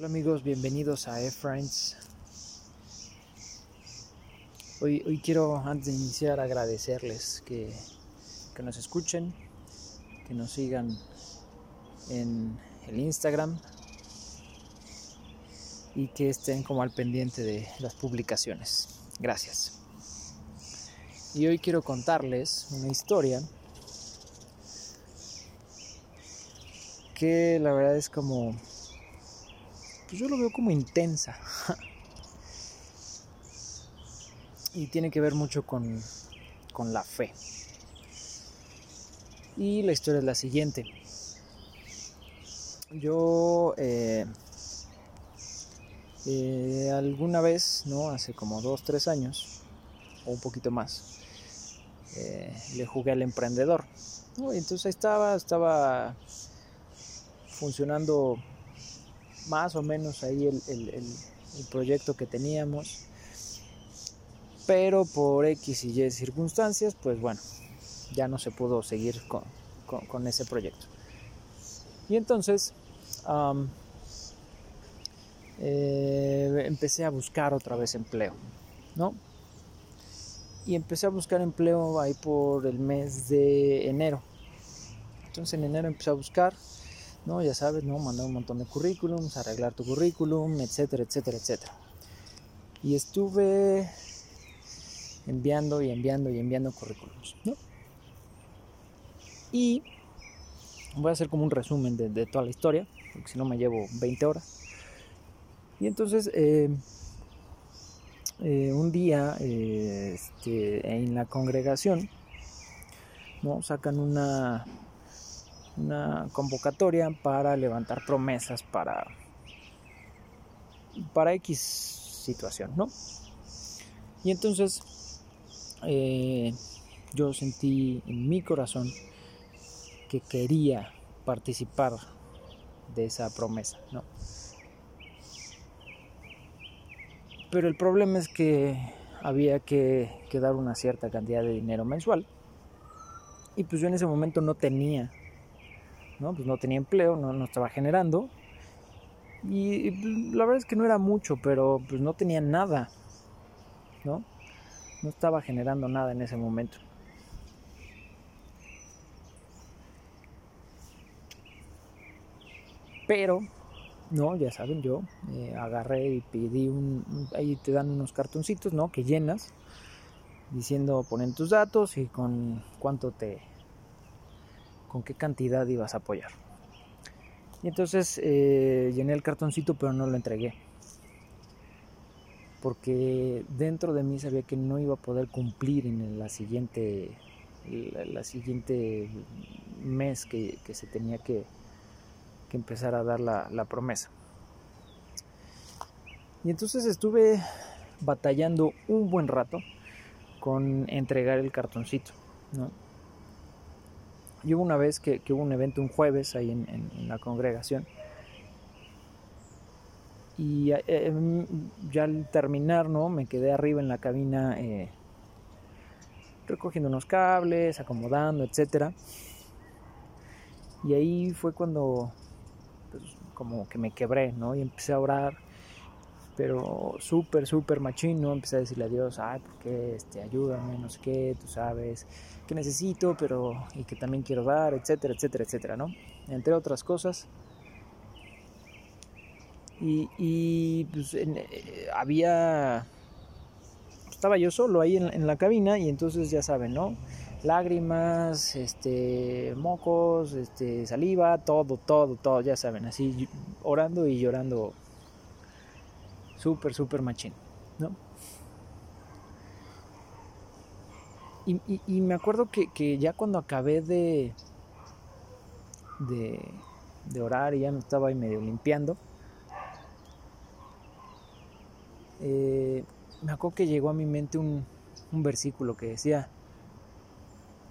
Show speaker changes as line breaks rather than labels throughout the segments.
Hola amigos, bienvenidos a E-Friends. Hoy, hoy quiero, antes de iniciar, agradecerles que, que nos escuchen, que nos sigan en el Instagram y que estén como al pendiente de las publicaciones. Gracias. Y hoy quiero contarles una historia que la verdad es como pues yo lo veo como intensa. y tiene que ver mucho con, con la fe. Y la historia es la siguiente. Yo eh, eh, alguna vez, ¿no? Hace como dos, tres años, o un poquito más, eh, le jugué al emprendedor. Y entonces estaba, estaba funcionando más o menos ahí el, proyecto que teníamos. Pero por X y Y circunstancias, pues bueno, ya no se pudo seguir con, ese proyecto. Y entonces eh, empecé a buscar otra vez empleo, ¿no? Y empecé a buscar empleo ahí por el mes de enero. Entonces en enero empecé a buscar ¿no? Ya sabes, ¿no? Mandar un montón de currículums, arreglar tu currículum, etcétera, etcétera, etcétera. Y estuve enviando y enviando y enviando currículums, ¿no? Y voy a hacer como un resumen de, toda la historia, porque si no me llevo 20 horas. Y entonces, eh, eh, un día este, en la congregación, ¿no? Sacan una, una convocatoria para levantar promesas para, para X situación, ¿no? Y entonces eh, yo sentí en mi corazón que quería participar de esa promesa, ¿no? Pero el problema es que había que, que, dar una cierta cantidad de dinero mensual. Y pues yo en ese momento no tenía ¿no? Pues no tenía empleo, no, estaba generando. Y, la verdad es que no era mucho, pero pues no tenía nada, ¿no? No estaba generando nada en ese momento. Pero, no, ya saben, yo eh, agarré y pedí un, ahí te dan unos cartoncitos, ¿no? Que llenas, diciendo ponen tus datos y con cuánto te, con qué cantidad ibas a apoyar. Y entonces eh, llené el cartoncito pero no lo entregué. Porque dentro de mí sabía que no iba a poder cumplir en la siguiente, la, siguiente mes que, se tenía que, empezar a dar la, la promesa. Y entonces estuve batallando un buen rato con entregar el cartoncito. ¿no? Y hubo una vez que, hubo un evento un jueves ahí en, la congregación. Y eh, em, ya al terminar, ¿no? Me quedé arriba en la cabina eh, recogiendo unos cables, acomodando, etc. Y ahí fue cuando, pues, como que me quebré, ¿no? Y empecé a orar pero súper, súper machino, empecé a decirle a Dios, ay, ¿por qué? Este, ayúdame, no sé qué, tú sabes, que necesito, pero, y que también quiero dar, etcétera, etcétera, etcétera, ¿no? Entre otras cosas. Y, y pues eh, había, estaba yo solo ahí en, en, la cabina y entonces ya saben, ¿no? Lágrimas, este, mocos, este, saliva, todo, todo, todo, ya saben, así orando y llorando súper, súper machín, ¿no? Y, me acuerdo que, ya cuando acabé de, de, orar y ya me estaba ahí medio limpiando, eh, me acuerdo que llegó a mi mente un versículo que decía,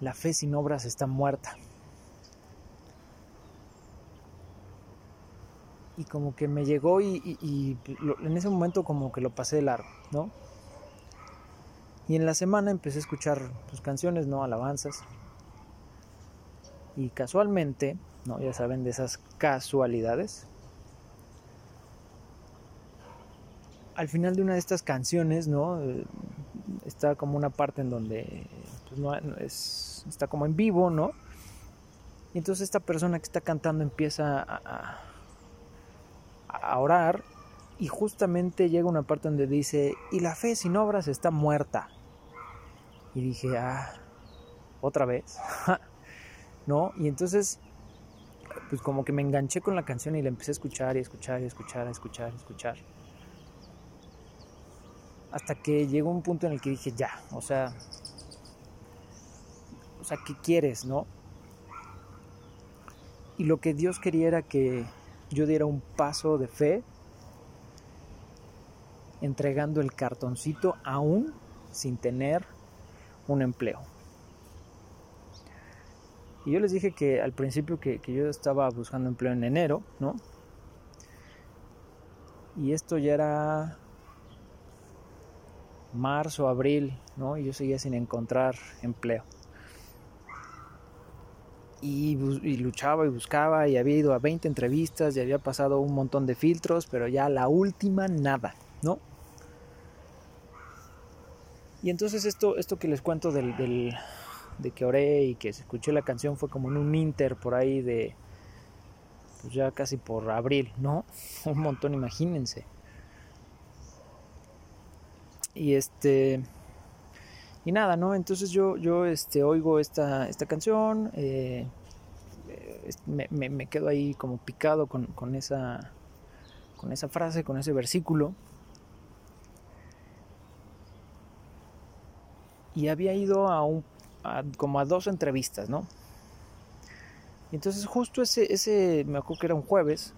la fe sin obras está muerta. Y como que me llegó y, en ese momento como que lo pasé largo, ¿no? Y en la semana empecé a escuchar pues, canciones, ¿no? Alabanzas. Y casualmente, ¿no? Ya saben de esas casualidades. al final de una de estas canciones, ¿no? Está como una parte en donde pues, no, es, está como en vivo, ¿no? Y entonces esta persona que está cantando empieza a orar y justamente llega una parte donde dice, y la fe sin obras está muerta. Y dije, ah, otra vez. ¿No? Y entonces, pues como que me enganché con la canción y la empecé a escuchar y escuchar y escuchar, a escuchar, a escuchar. Hasta que llegó un punto en el que dije, ya, o sea, o sea, ¿qué quieres, no? Y lo que Dios quería era que yo diera un paso de fe entregando el cartoncito aún sin tener un empleo. Y yo les dije que al principio que, yo estaba buscando empleo en enero, ¿no? Y esto ya era marzo, abril, ¿no? Y yo seguía sin encontrar empleo. Y, luchaba y buscaba y había ido a 20 entrevistas y había pasado un montón de filtros, pero ya la última nada, ¿no? Y entonces esto, esto que les cuento del, del, de que oré y que se escuchó la canción fue como en un inter por ahí de, pues ya casi por abril, ¿no? Un montón, imagínense. Y este, y nada, ¿no? Entonces yo, yo este, oigo esta, esta canción, eh, me, me, quedo ahí como picado con, con, esa, con esa frase, con ese versículo. y había ido a un como a dos entrevistas, ¿no? Y entonces justo ese, ese, me acuerdo que era un jueves,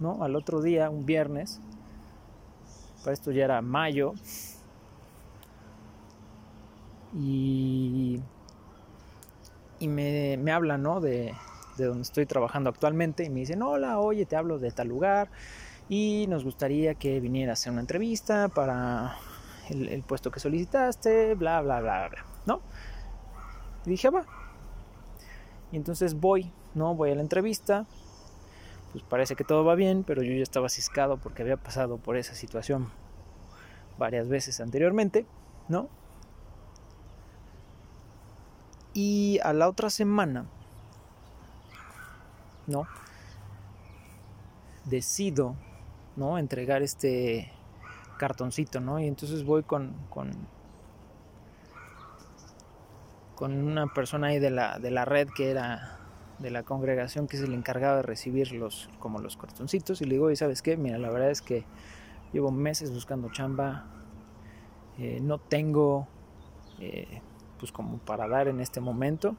¿no? Al otro día, un viernes, para esto ya era mayo, y, me, hablan, ¿no? De, de donde estoy trabajando actualmente, y me dicen, hola, oye, te hablo de tal lugar, y nos gustaría que vinieras a hacer una entrevista para el, puesto que solicitaste, bla, bla, bla, bla, ¿no? Y dije, va. Y entonces voy, ¿no? Voy a la entrevista. Pues parece que todo va bien, pero yo ya estaba ciscado porque había pasado por esa situación varias veces anteriormente, ¿no? Y a la otra semana, ¿no? Decido, ¿no? Entregar este, cartoncito, ¿no? Y entonces voy con, con, con una persona ahí de la, de la red que era de la congregación que se le encargaba de recibir los, como los cartoncitos y le digo, ¿y sabes qué? Mira, la verdad es que llevo meses buscando chamba, eh, no tengo eh, pues como para dar en este momento,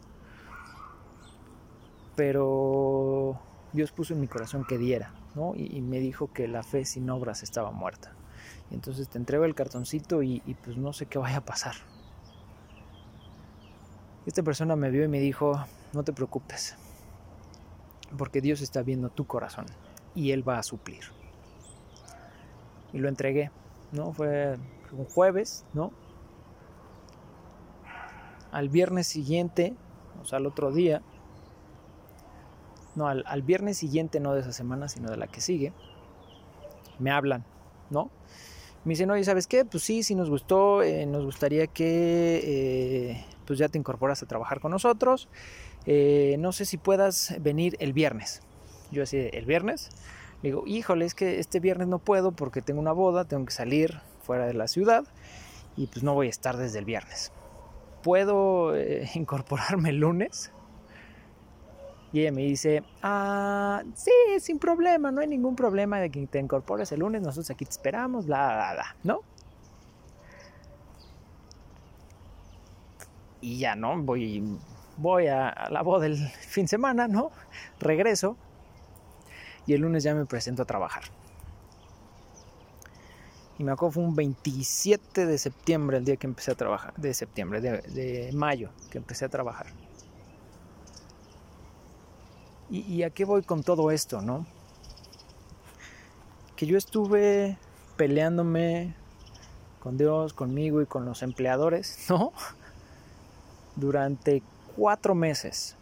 pero Dios puso en mi corazón que diera, ¿no? Y, y me dijo que la fe sin obras estaba muerta. Y entonces te entrego el cartoncito y, pues no sé qué vaya a pasar. Esta persona me vio y me dijo, no te preocupes, porque Dios está viendo tu corazón y Él va a suplir. Y lo entregué, ¿no? Fue un jueves, ¿no? Al viernes siguiente, o sea, al otro día, no, al, al viernes siguiente, no de esa semana, sino de la que sigue, me hablan, ¿no? Me dicen, oye, ¿sabes qué? Pues sí, sí nos gustó, eh, nos gustaría que eh, pues ya te incorporas a trabajar con nosotros. Eh, no sé si puedas venir el viernes. Yo así, ¿el viernes? Digo, híjole, es que este viernes no puedo porque tengo una boda, tengo que salir fuera de la ciudad y pues no voy a estar desde el viernes. ¿Puedo incorporarme el lunes? Y ella me dice, ah, sí, sin problema, no hay ningún problema de que te incorpores el lunes, nosotros aquí te esperamos, bla, bla, bla, ¿no? Y ya, ¿no? Voy, voy a, la boda del fin de semana, ¿no? Regreso y el lunes ya me presento a trabajar. Y me acuerdo fue un 27 de septiembre el día que empecé a trabajar, de septiembre, de mayo que empecé a trabajar. ¿Y, a qué voy con todo esto, no? Que yo estuve peleándome con Dios, conmigo y con los empleadores, ¿no? Durante cuatro meses.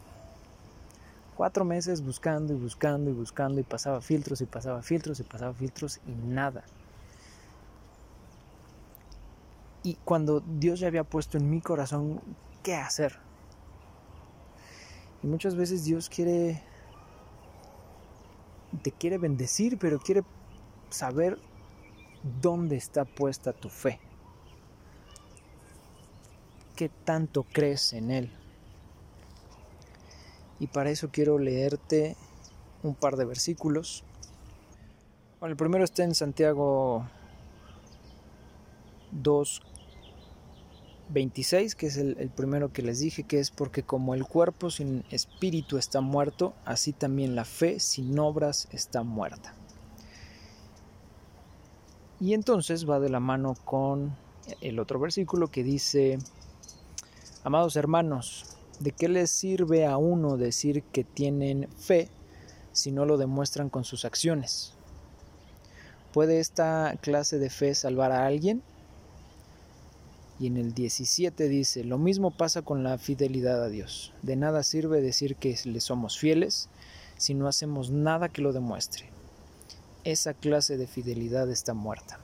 Cuatro meses buscando y buscando y buscando y pasaba filtros y pasaba filtros y pasaba filtros y nada. Y cuando Dios ya había puesto en mi corazón qué hacer. Y muchas veces Dios quiere, te quiere bendecir, pero quiere saber dónde está puesta tu fe. ¿Qué tanto crees en Él? Y para eso quiero leerte un par de versículos. Bueno, el primero está en Santiago 2, 26, que es el, el, primero que les dije, que es porque como el cuerpo sin espíritu está muerto, así también la fe sin obras está muerta. Y entonces va de la mano con el otro versículo que dice, amados hermanos, ¿de qué les sirve a uno decir que tienen fe si no lo demuestran con sus acciones? ¿Puede esta clase de fe salvar a alguien? Y en el 17 dice, lo mismo pasa con la fidelidad a Dios. De nada sirve decir que le somos fieles si no hacemos nada que lo demuestre. Esa clase de fidelidad está muerta.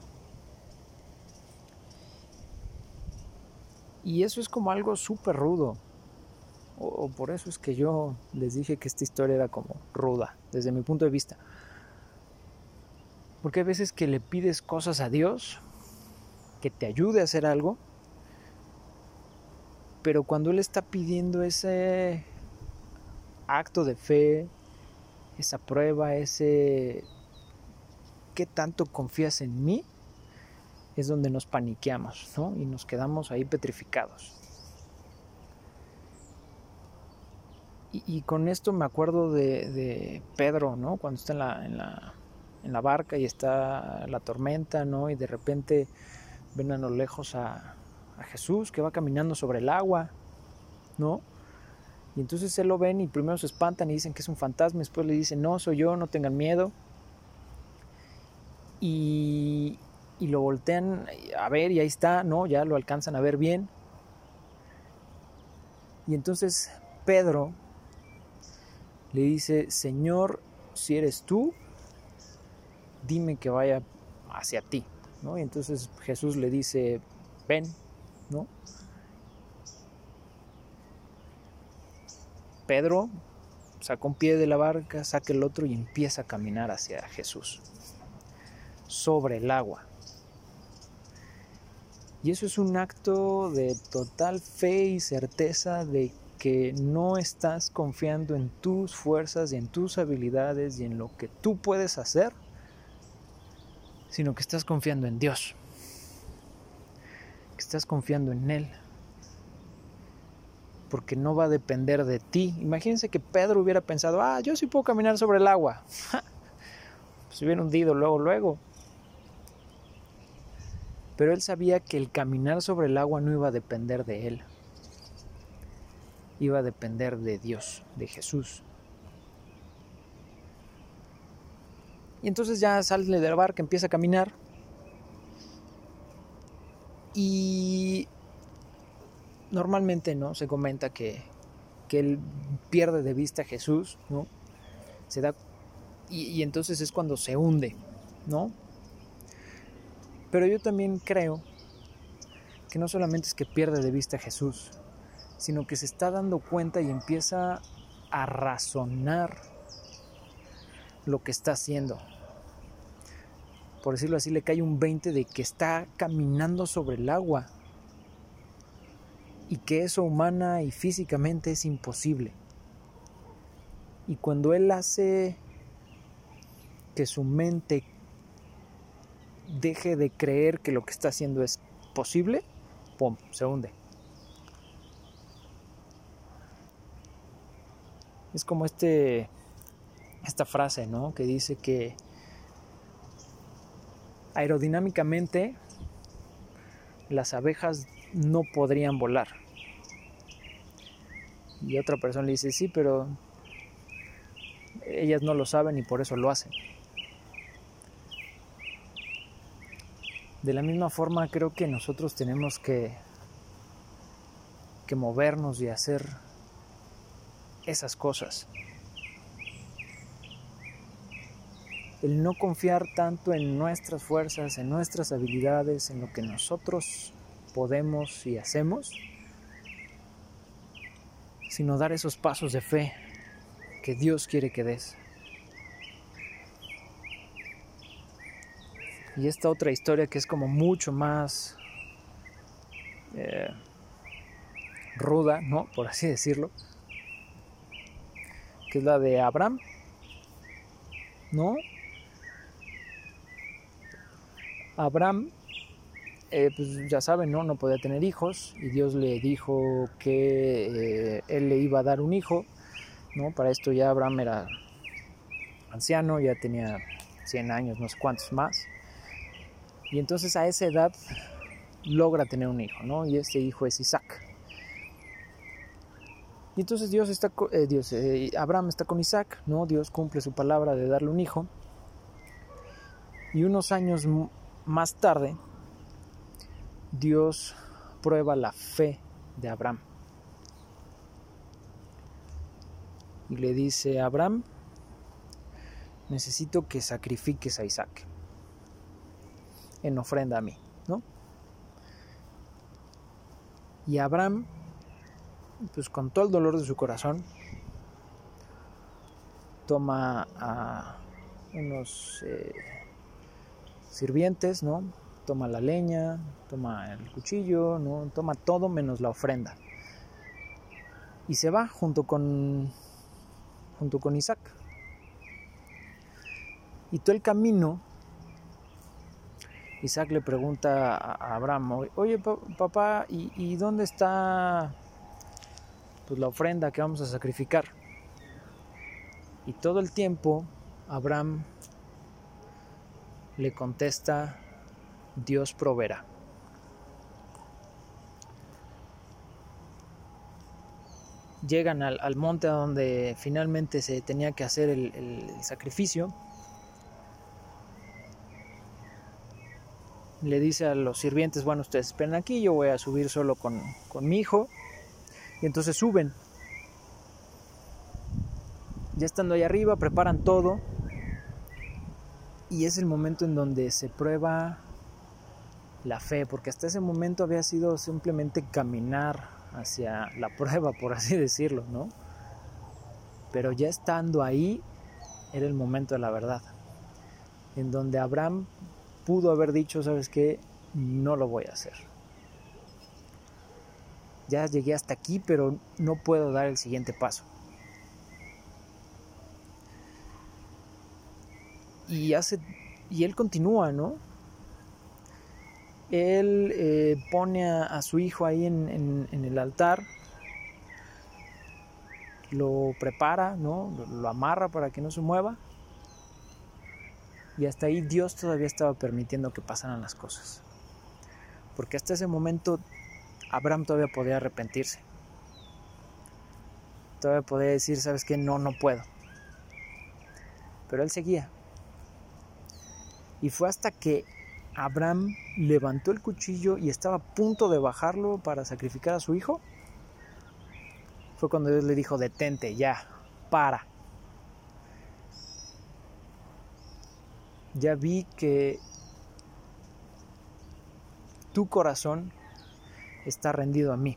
Y eso es como algo súper rudo. O, por eso es que yo les dije que esta historia era como ruda, desde mi punto de vista. Porque hay veces que le pides cosas a Dios, que te ayude a hacer algo, pero cuando Él está pidiendo ese acto de fe, esa prueba, ese qué tanto confías en mí, es donde nos paniqueamos, ¿no? Y nos quedamos ahí petrificados. Y, con esto me acuerdo de, de, Pedro, ¿no? Cuando está en la, en, la, en la barca y está la tormenta, ¿no? Y de repente ven a lo lejos a, a Jesús que va caminando sobre el agua, ¿no? Y entonces se lo ven y primero se espantan y dicen que es un fantasma, después le dicen, no, soy yo, no tengan miedo. Y, y lo voltean a ver y ahí está, ¿no? Ya lo alcanzan a ver bien. Y entonces Pedro le dice, Señor, si eres tú, dime que vaya hacia ti, ¿no? Y entonces Jesús le dice, ven, Pedro saca un pie de la barca, saca el otro y empieza a caminar hacia Jesús, sobre el agua. Y eso es un acto de total fe y certeza de que no estás confiando en tus fuerzas y en tus habilidades y en lo que tú puedes hacer, sino que estás confiando en Dios que estás confiando en Él. Porque no va a depender de ti. Imagínense que Pedro hubiera pensado, ah, yo sí puedo caminar sobre el agua. Se hubiera hundido luego, luego. Pero él sabía que el caminar sobre el agua no iba a depender de él. Iba a depender de Dios, de Jesús. Y entonces ya sale de la barca, empieza a caminar. Y normalmente no se comenta que, que él pierde de vista a Jesús, ¿no? Se da y, y, entonces es cuando se hunde, ¿no? Pero yo también creo que no solamente es que pierde de vista a Jesús, sino que se está dando cuenta y empieza a razonar lo que está haciendo por decirlo así, le cae un 20 de que está caminando sobre el agua y que eso humana y físicamente es imposible. Y cuando él hace que su mente deje de creer que lo que está haciendo es posible, ¡pum!, se hunde. Es como este esta frase, ¿no? Que dice que aerodinámicamente las abejas no podrían volar. Y otra persona le dice, sí, pero ellas no lo saben y por eso lo hacen. De la misma forma creo que nosotros tenemos que, que movernos y hacer esas cosas. El no confiar tanto en nuestras fuerzas, en nuestras habilidades, en lo que nosotros podemos y hacemos, sino dar esos pasos de fe que Dios quiere que des. Y esta otra historia que es como mucho más eh, ruda, ¿no? Por así decirlo, que es la de Abraham, ¿no? Abraham, eh, pues ya saben, ¿no? No podía tener hijos y Dios le dijo que eh, él le iba a dar un hijo, ¿no? Para esto ya Abraham era anciano, ya tenía 100 años, no sé cuántos más. Y entonces a esa edad logra tener un hijo, ¿no? Y este hijo es Isaac. Y entonces Dios está, eh, Dios, Abraham está con Isaac, ¿no? Dios cumple su palabra de darle un hijo. Y unos años más tarde, Dios prueba la fe de Abraham. Y le dice a Abraham, necesito que sacrifiques a Isaac en ofrenda a mí, ¿no? Y Abraham, pues con todo el dolor de su corazón, toma a unos eh, sirvientes, ¿no? Toma la leña, toma el cuchillo, ¿no? Toma todo menos la ofrenda. Y se va junto con, junto con Isaac. Y todo el camino Isaac le pregunta a Abraham, oye papá, ¿y, dónde está pues, la ofrenda que vamos a sacrificar? Y todo el tiempo Abraham le contesta, Dios proveerá. Llegan al, monte donde finalmente se tenía que hacer el sacrificio le dice a los sirvientes, bueno, ustedes esperen aquí, yo voy a subir solo con, mi hijo. Y entonces suben. Ya estando ahí arriba, preparan todo. Y es el momento en donde se prueba la fe, porque hasta ese momento había sido simplemente caminar hacia la prueba, por así decirlo, ¿no? Pero ya estando ahí, era el momento de la verdad, en donde Abraham pudo haber dicho, sabes qué, no lo voy a hacer. Ya llegué hasta aquí, pero no puedo dar el siguiente paso. Y hace y él continúa, ¿no? Él eh, pone a, su hijo ahí en, el altar, lo prepara, ¿no? lo amarra para que no se mueva y hasta ahí Dios todavía estaba permitiendo que pasaran las cosas. Porque hasta ese momento Abraham todavía podía arrepentirse. Todavía podía decir, ¿sabes qué? No, no puedo. Pero él seguía. Y fue hasta que Abraham levantó el cuchillo y estaba a punto de bajarlo para sacrificar a su hijo. Fue cuando Dios le dijo, detente, ya, para. ya vi que tu corazón está rendido a mí.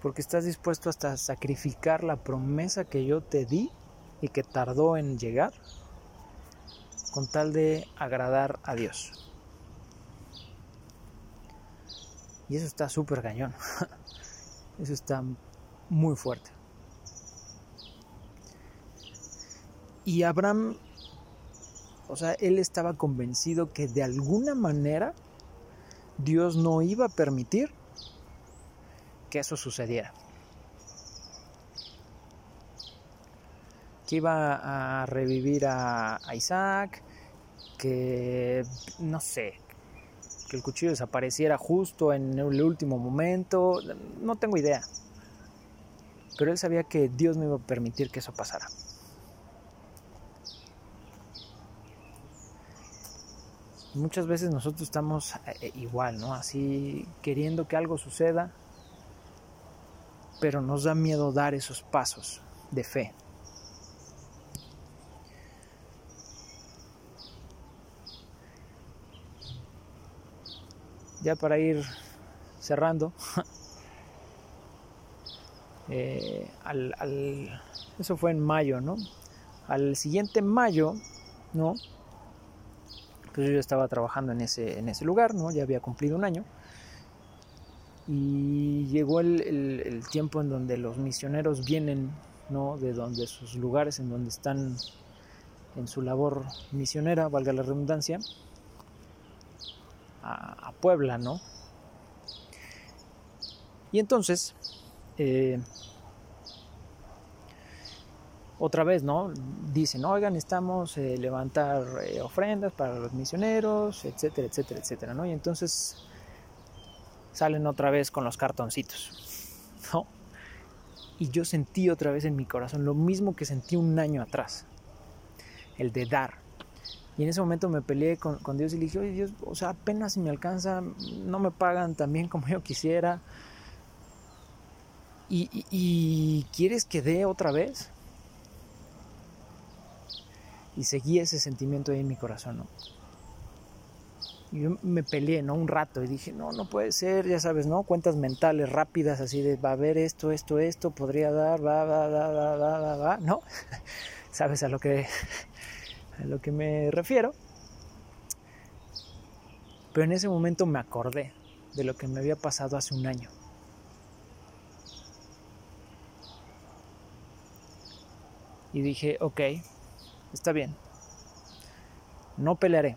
Porque estás dispuesto hasta sacrificar la promesa que yo te di y que tardó en llegar con tal de agradar a Dios. Y eso está súper cañón. Eso está muy fuerte. Y Abraham, o sea, él estaba convencido que de alguna manera Dios no iba a permitir que eso sucediera. Que iba a revivir a, Isaac, que no sé, que el cuchillo desapareciera justo en el último momento, no tengo idea. Pero él sabía que Dios no iba a permitir que eso pasara. muchas veces nosotros estamos eh, igual, ¿no? Así queriendo que algo suceda, pero nos da miedo dar esos pasos de fe. Ya para ir cerrando, eh, al, eso fue en mayo, ¿no? Al siguiente mayo, ¿no? Pues yo estaba trabajando en ese, en ese lugar, ¿no? Ya había cumplido un año. Y llegó el, el tiempo en donde los misioneros vienen, ¿no? De donde sus lugares, en donde están en su labor misionera, valga la redundancia, a, Puebla, ¿no? Y entonces, eh, otra vez, ¿no? Dicen, oigan, estamos eh, levantar eh, ofrendas para los misioneros, etcétera, etcétera, etcétera, ¿no? Y entonces salen otra vez con los cartoncitos, ¿no? Y yo sentí otra vez en mi corazón lo mismo que sentí un año atrás, el de dar, y en ese momento me peleé con, Dios y le dije, oye Dios, o sea, apenas si me alcanza, no me pagan tan bien como yo quisiera. ¿Y, quieres que dé otra vez? Y seguí ese sentimiento ahí en mi corazón, ¿no? Y yo me peleé, ¿no? Un rato y dije, no, no puede ser, ya sabes, ¿no? Cuentas mentales rápidas así de, va a haber esto, esto, esto, podría dar, va, va, va, va, va, va, va, ¿no? ¿Sabes a lo que a lo que me refiero. Pero en ese momento me acordé de lo que me había pasado hace un año. Y dije, ok, está bien, no pelearé.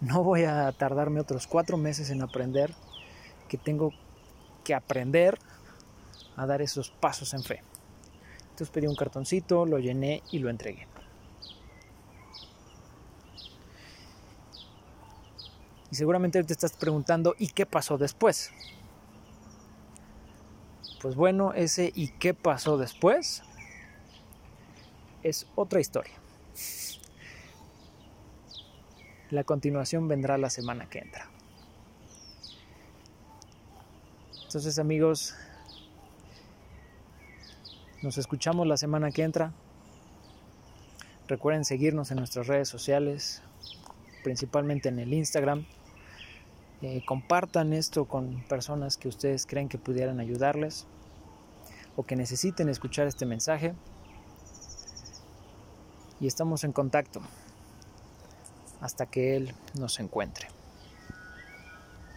No voy a tardarme otros cuatro meses en aprender que tengo que aprender a dar esos pasos en fe. Entonces pedí un cartoncito, lo llené y lo entregué. Y seguramente te estás preguntando, ¿y qué pasó después? Pues bueno, ese ¿y qué pasó después? Es otra historia. La continuación vendrá la semana que entra. Entonces amigos, nos escuchamos la semana que entra. Recuerden seguirnos en nuestras redes sociales, principalmente en el Instagram, eh, compartan esto con personas que ustedes creen que pudieran ayudarles o que necesiten escuchar este mensaje. Y estamos en contacto hasta que Él nos encuentre.